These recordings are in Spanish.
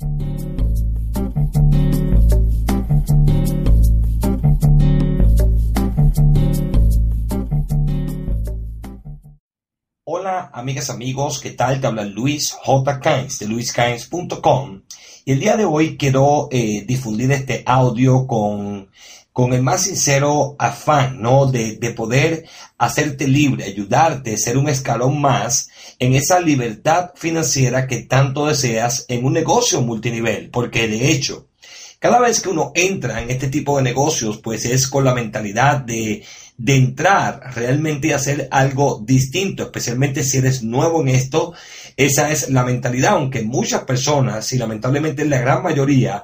Hola amigas, amigos, ¿qué tal? Te habla Luis J. Cains de luiscains.com y el día de hoy quiero eh, difundir este audio con, con el más sincero afán, ¿no? De, de poder hacerte libre, ayudarte, ser un escalón más en esa libertad financiera que tanto deseas en un negocio multinivel, porque de hecho, cada vez que uno entra en este tipo de negocios, pues es con la mentalidad de, de entrar realmente y hacer algo distinto, especialmente si eres nuevo en esto. Esa es la mentalidad, aunque muchas personas, y lamentablemente la gran mayoría,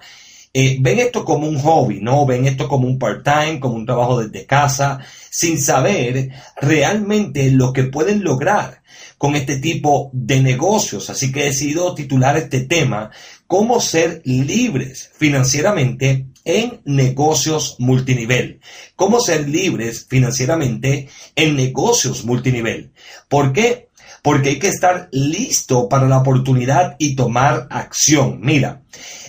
eh, ven esto como un hobby, ¿no? Ven esto como un part-time, como un trabajo desde casa, sin saber realmente lo que pueden lograr con este tipo de negocios. Así que he decidido titular este tema, cómo ser libres financieramente en negocios multinivel. Cómo ser libres financieramente en negocios multinivel. ¿Por qué? Porque hay que estar listo para la oportunidad y tomar acción. Mira,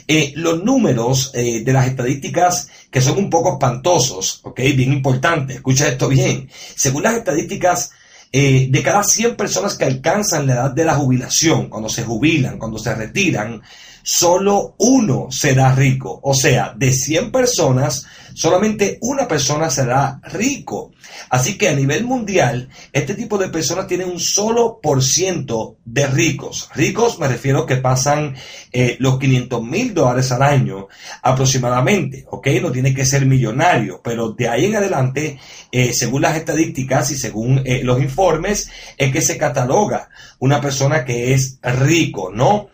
eh, los números eh, de las estadísticas que son un poco espantosos, ¿ok? Bien importante, escucha esto bien. Según las estadísticas, eh, de cada 100 personas que alcanzan la edad de la jubilación, cuando se jubilan, cuando se retiran, solo uno será rico. O sea, de 100 personas, solamente una persona será rico. Así que a nivel mundial, este tipo de personas tienen un solo por ciento de ricos. Ricos me refiero que pasan eh, los 500 mil dólares al año aproximadamente, ¿ok? No tiene que ser millonario, pero de ahí en adelante, eh, según las estadísticas y según eh, los informes, es que se cataloga una persona que es rico, ¿no?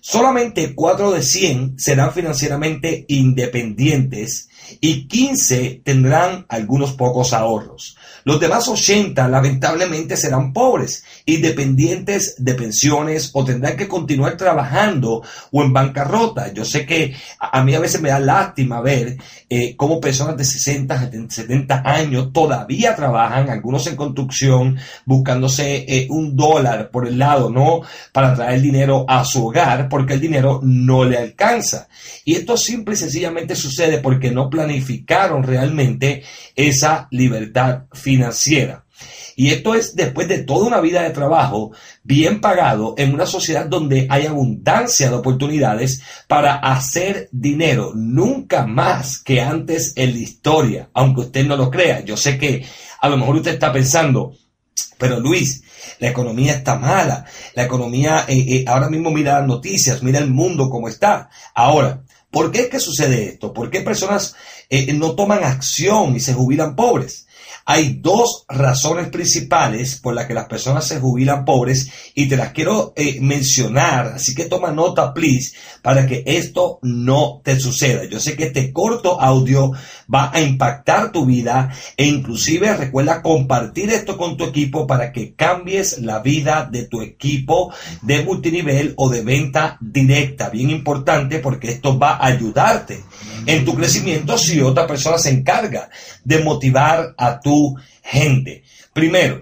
Solamente 4 de 100 serán financieramente independientes y 15 tendrán algunos pocos ahorros. Los demás 80 lamentablemente serán pobres, independientes de pensiones o tendrán que continuar trabajando o en bancarrota. Yo sé que a, mí a veces me da lástima ver eh, cómo personas de 60, 70 años todavía trabajan, algunos en construcción, buscándose eh, un dólar por el lado, ¿no? Para traer dinero a su hogar porque el dinero no le alcanza. Y esto simple y sencillamente sucede porque no planificaron realmente esa libertad financiera. Y esto es después de toda una vida de trabajo bien pagado en una sociedad donde hay abundancia de oportunidades para hacer dinero, nunca más que antes en la historia, aunque usted no lo crea. Yo sé que a lo mejor usted está pensando, pero Luis, la economía está mala, la economía, eh, eh, ahora mismo mira las noticias, mira el mundo como está. Ahora, ¿Por qué es que sucede esto? ¿Por qué personas eh, no toman acción y se jubilan pobres? Hay dos razones principales por las que las personas se jubilan pobres y te las quiero eh, mencionar, así que toma nota, please, para que esto no te suceda. Yo sé que este corto audio va a impactar tu vida e inclusive recuerda compartir esto con tu equipo para que cambies la vida de tu equipo de multinivel o de venta directa. Bien importante porque esto va a ayudarte en tu crecimiento si otra persona se encarga de motivar a tu gente. Primero,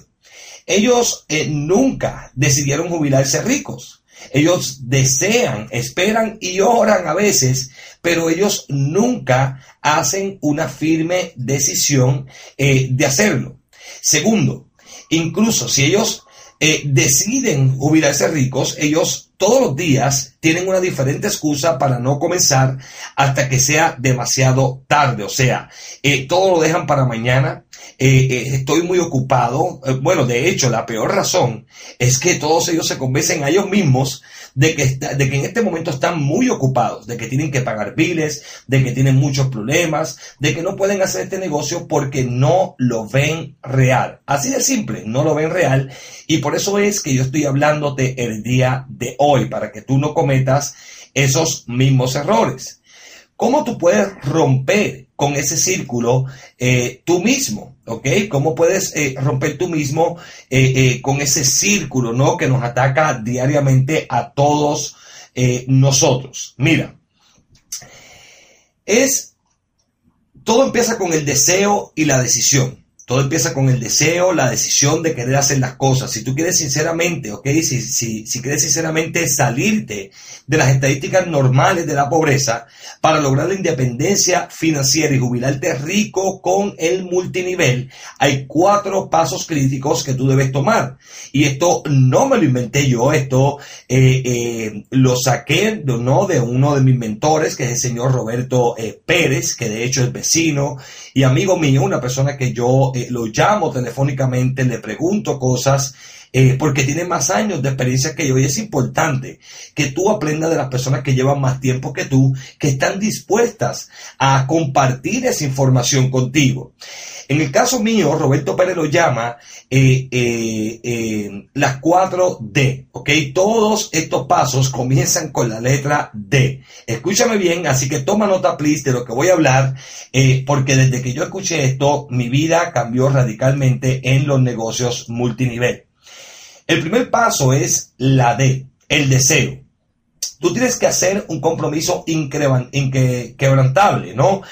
ellos eh, nunca decidieron jubilarse ricos. Ellos desean, esperan y oran a veces, pero ellos nunca hacen una firme decisión eh, de hacerlo. Segundo, incluso si ellos eh, deciden jubilarse ricos, ellos todos los días tienen una diferente excusa para no comenzar hasta que sea demasiado tarde. O sea, eh, todo lo dejan para mañana. Eh, estoy muy ocupado. bueno, de hecho, la peor razón es que todos ellos se convencen a ellos mismos de que, de que en este momento están muy ocupados, de que tienen que pagar biles, de que tienen muchos problemas, de que no pueden hacer este negocio porque no lo ven real. Así de simple, no lo ven real. Y por eso es que yo estoy hablándote el día de hoy, para que tú no cometas esos mismos errores. ¿Cómo tú puedes romper con ese círculo eh, tú mismo? ¿Ok? ¿Cómo puedes eh, romper tú mismo eh, con ese círculo, ¿no? Que nos ataca diariamente a todos nosotros. Mira, es, todo empieza con el deseo y la decisión. Todo empieza con el deseo, la decisión de querer hacer las cosas. Si tú quieres sinceramente, ok, si, quieres sinceramente salirte de las estadísticas normales de la pobreza para lograr la independencia financiera y jubilarte rico con el multinivel, hay cuatro pasos críticos que tú debes tomar. Y esto no me lo inventé yo, esto eh, eh, lo saqué ¿no? de uno de mis mentores, que es el señor Roberto eh, Pérez, que de hecho es vecino y amigo mío, una persona que yo lo llamo telefónicamente, le pregunto cosas, eh, porque tiene más años de experiencia que yo y es importante que tú aprendas de las personas que llevan más tiempo que tú, que están dispuestas a compartir esa información contigo. En el caso mío, Roberto Pérez lo llama eh, eh, eh, las 4 D, ¿ok? Todos estos pasos comienzan con la letra D. Escúchame bien, así que toma nota, please, de lo que voy a hablar, porque desde que yo escuché esto, mi vida cambió radicalmente en los negocios multinivel. El primer paso es la D, el deseo. Tú tienes que hacer un compromiso inquebrantable, ¿no?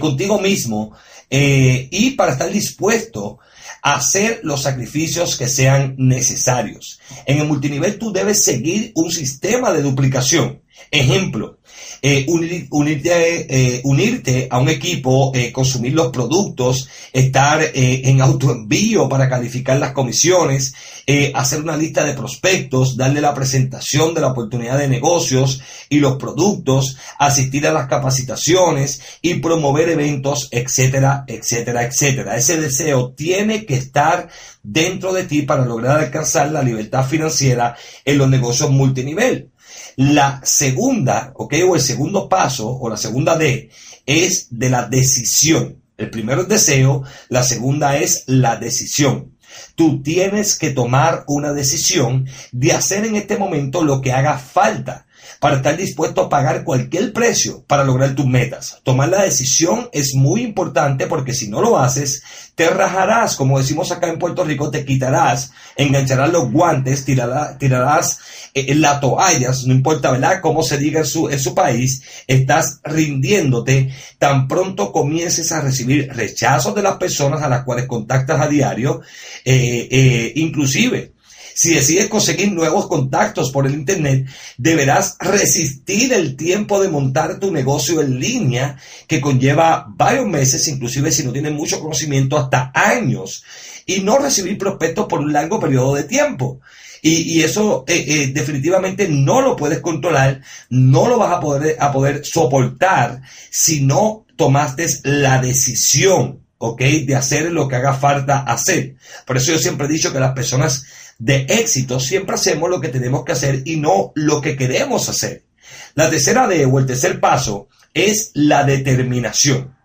contigo mismo eh, y para estar dispuesto a hacer los sacrificios que sean necesarios. En el multinivel tú debes seguir un sistema de duplicación. Ejemplo, eh, unirte, eh, unirte a un equipo, eh, consumir los productos, estar en autoenvío para calificar las comisiones, hacer una lista de prospectos, darle la presentación de la oportunidad de negocios y los productos, asistir a las capacitaciones y promover eventos, etcétera, etcétera, etcétera. Ese deseo tiene que estar dentro de ti para lograr alcanzar la libertad financiera en los negocios multinivel. La segunda, ¿ok? O el segundo paso, o la segunda D, es de la decisión. El primero es deseo, la segunda es la decisión. Tú tienes que tomar una decisión de hacer en este momento lo que haga falta para estar dispuesto a pagar cualquier precio para lograr tus metas. Tomar la decisión es muy importante porque si no lo haces, te rajarás, como decimos acá en Puerto Rico, te quitarás, engancharás los guantes, tirarás, tirarás eh, la toalla, no importa, ¿verdad?, cómo se diga en su, en su país, estás rindiéndote tan pronto comiences a recibir rechazos de las personas a las cuales contactas a diario, eh, eh, inclusive si decides conseguir nuevos contactos por el Internet, deberás resistir el tiempo de montar tu negocio en línea, que conlleva varios meses, inclusive si no tienes mucho conocimiento, hasta años, y no recibir prospectos por un largo periodo de tiempo. Y, eso eh, eh, definitivamente no lo puedes controlar, no lo vas a poder, a poder soportar si no tomaste la decisión, ¿ok? De hacer lo que haga falta hacer. Por eso yo siempre he dicho que las personas de éxito, siempre hacemos lo que tenemos que hacer y no lo que queremos hacer. La tercera D o el tercer paso es la determinación.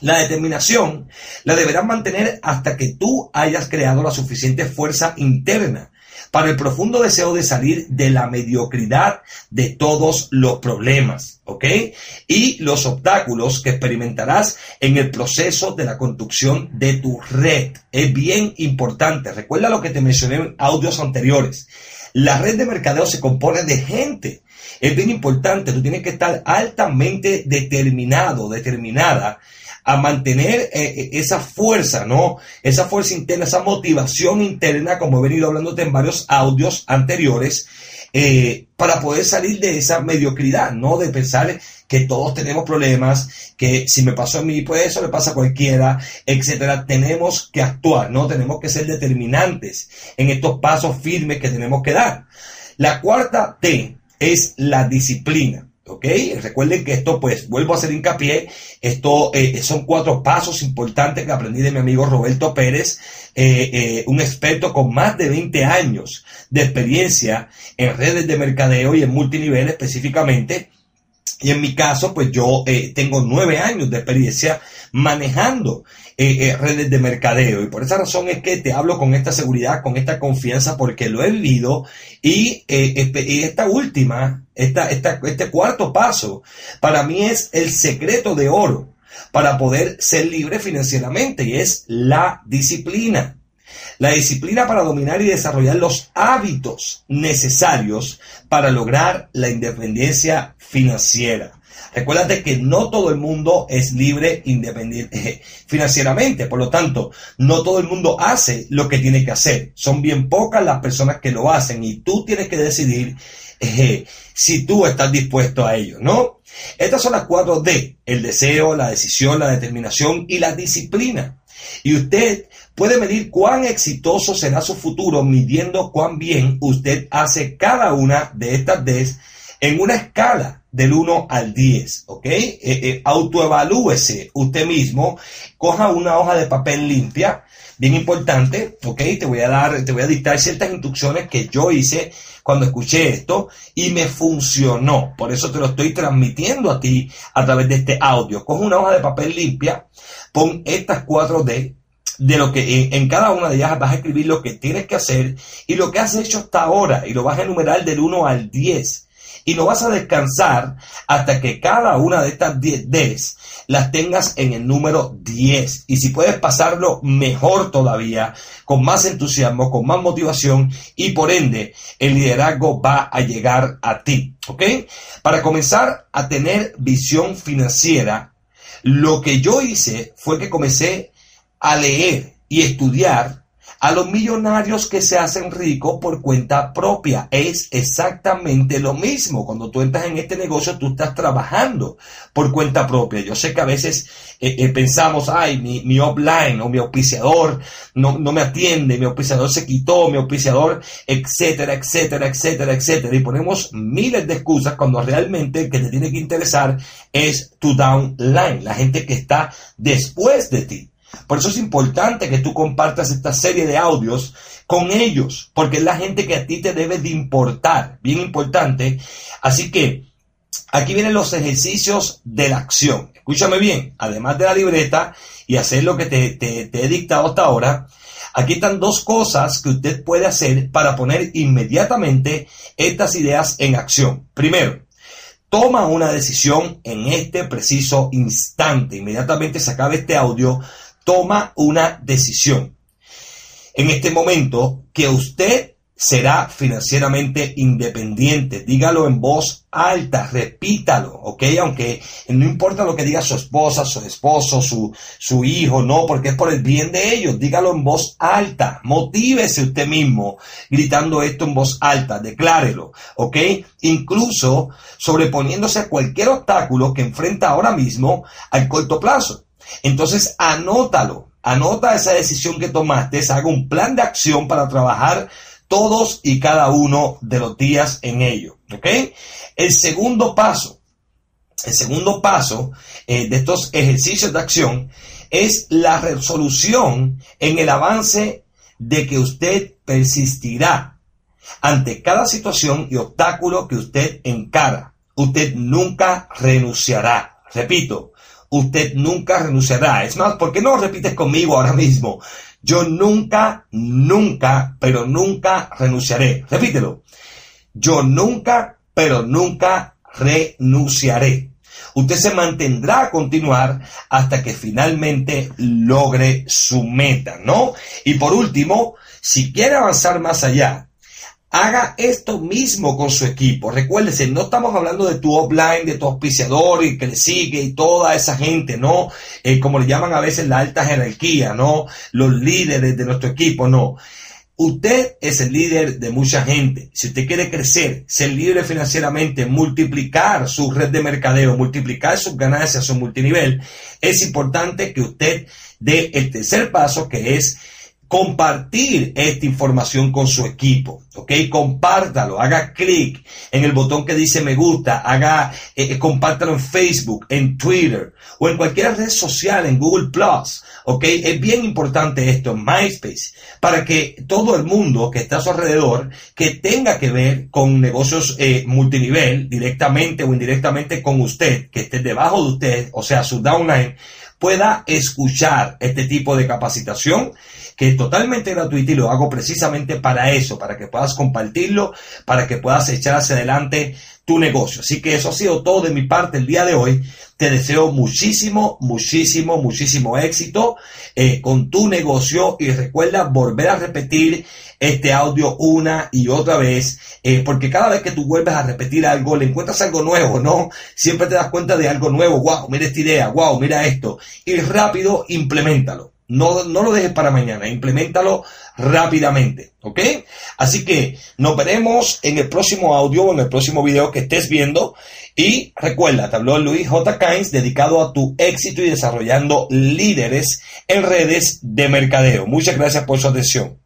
La determinación la deberás mantener hasta que tú hayas creado la suficiente fuerza interna para el profundo deseo de salir de la mediocridad de todos los problemas, ¿ok? Y los obstáculos que experimentarás en el proceso de la construcción de tu red. Es bien importante. Recuerda lo que te mencioné en audios anteriores. La red de mercadeo se compone de gente. Es bien importante. Tú tienes que estar altamente determinado, determinada a mantener eh, eh, esa fuerza, ¿no? Esa fuerza interna, esa motivación interna, como he venido hablándote en varios audios anteriores, eh, para poder salir de esa mediocridad, ¿no? De pensar que todos tenemos problemas, que si me pasó a mí, pues eso le pasa a cualquiera, etcétera. Tenemos que actuar, ¿no? Tenemos que ser determinantes en estos pasos firmes que tenemos que dar. La cuarta T es la disciplina. Recuerden que esto, pues, vuelvo a hacer hincapié, esto eh, son cuatro pasos importantes que aprendí de mi amigo Roberto Pérez, eh, eh, un experto con más de 20 años de experiencia en redes de mercadeo y en multinivel específicamente. Y en mi caso, pues yo tengo nueve años de experiencia manejando eh, eh, redes de mercadeo. Y por esa razón es que te hablo con esta seguridad, con esta confianza, porque lo he vivido. Y, eh, esta última, esta, este cuarto paso, para mí es el secreto de oro para poder ser libre financieramente y es la disciplina. La disciplina para dominar y desarrollar los hábitos necesarios para lograr la independencia financiera. Recuérdate que no todo el mundo es libre independiente financieramente, por lo tanto, no todo el mundo hace lo que tiene que hacer. Son bien pocas las personas que lo hacen y tú tienes que decidir eh, si tú estás dispuesto a ello, ¿no? Estas son las cuatro D, el deseo, la decisión, la determinación y la disciplina. Y usted puede medir cuán exitoso será su futuro midiendo cuán bien usted hace cada una de estas Ds en una escala del 1 al 10, ¿ok? Eh, eh, autoevalúese usted mismo, coja una hoja de papel limpia, bien importante, ¿ok? Te voy a dar, te voy a dictar ciertas instrucciones que yo hice cuando escuché esto y me funcionó. Por eso te lo estoy transmitiendo a ti a través de este audio. Coge una hoja de papel limpia, pon estas 4 D, de lo que en, en, cada una de ellas vas a escribir lo que tienes que hacer y lo que has hecho hasta ahora y lo vas a enumerar del 1 al 10 y no vas a descansar hasta que cada una de estas 10 Ds las tengas en el número 10. Y si puedes pasarlo mejor todavía, con más entusiasmo, con más motivación y por ende el liderazgo va a llegar a ti. ¿Ok? Para comenzar a tener visión financiera, lo que yo hice fue que comencé a leer y estudiar a los millonarios que se hacen ricos por cuenta propia. Es exactamente lo mismo. Cuando tú entras en este negocio, tú estás trabajando por cuenta propia. Yo sé que a veces eh, eh, pensamos, ay, mi, offline o mi auspiciador no, no me atiende, mi auspiciador se quitó, mi auspiciador, etcétera, etcétera, etcétera, etcétera. Y ponemos miles de excusas cuando realmente el que te tiene que interesar es tu downline, la gente que está después de ti. Por eso es importante que tú compartas esta serie de audios con ellos, porque es la gente que a ti te debe de importar, bien importante. Así que aquí vienen los ejercicios de la acción. Escúchame bien, además de la libreta y hacer lo que te, he dictado hasta ahora, aquí están dos cosas que usted puede hacer para poner inmediatamente estas ideas en acción. Primero, toma una decisión en este preciso instante. Inmediatamente se acabe este audio toma una decisión. En este momento, que usted será financieramente independiente. Dígalo en voz alta, repítalo, ¿ok? Aunque no importa lo que diga su esposa, su esposo, su, su hijo, no, porque es por el bien de ellos. Dígalo en voz alta, motívese usted mismo gritando esto en voz alta, declárelo, ¿ok? Incluso sobreponiéndose a cualquier obstáculo que enfrenta ahora mismo al corto plazo. Entonces, anótalo, anota esa decisión que tomaste, haga un plan de acción para trabajar todos y cada uno de los días en ello. ¿Ok? El segundo paso, el segundo paso eh, de estos ejercicios de acción es la resolución en el avance de que usted persistirá ante cada situación y obstáculo que usted encara. Usted nunca renunciará. Repito, usted nunca renunciará. Es más, ¿por qué no repites conmigo ahora mismo? Yo nunca, nunca, pero nunca renunciaré. Repítelo. Yo nunca, pero nunca renunciaré. Usted se mantendrá a continuar hasta que finalmente logre su meta, ¿no? Y por último, si quiere avanzar más allá, haga esto mismo con su equipo. Recuérdese, no estamos hablando de tu offline, de tu auspiciador y que le sigue y toda esa gente, ¿no? Eh, como le llaman a veces la alta jerarquía, ¿no? Los líderes de nuestro equipo, no. Usted es el líder de mucha gente. Si usted quiere crecer, ser libre financieramente, multiplicar su red de mercadeo, multiplicar sus ganancias, su multinivel, es importante que usted dé el tercer paso que es compartir esta información con su equipo, ¿ok? Compártalo, haga clic en el botón que dice me gusta, haga, eh, eh, compártalo en Facebook, en Twitter o en cualquier red social, en Google Plus, ¿ok? Es bien importante esto en MySpace para que todo el mundo que está a su alrededor, que tenga que ver con negocios eh, multinivel, directamente o indirectamente con usted, que esté debajo de usted, o sea, su downline, pueda escuchar este tipo de capacitación que es totalmente gratuita y lo hago precisamente para eso, para que puedas compartirlo, para que puedas echar hacia adelante tu negocio. Así que eso ha sido todo de mi parte el día de hoy. Te deseo muchísimo, muchísimo, muchísimo éxito eh, con tu negocio y recuerda volver a repetir este audio una y otra vez, eh, porque cada vez que tú vuelves a repetir algo, le encuentras algo nuevo, ¿no? Siempre te das cuenta de algo nuevo, wow, mira esta idea, wow, mira esto, y rápido implementalo. No, no lo dejes para mañana, implementalo rápidamente, ¿ok? Así que nos veremos en el próximo audio o en el próximo video que estés viendo. Y recuerda, te habló Luis J. Kynes dedicado a tu éxito y desarrollando líderes en redes de mercadeo. Muchas gracias por su atención.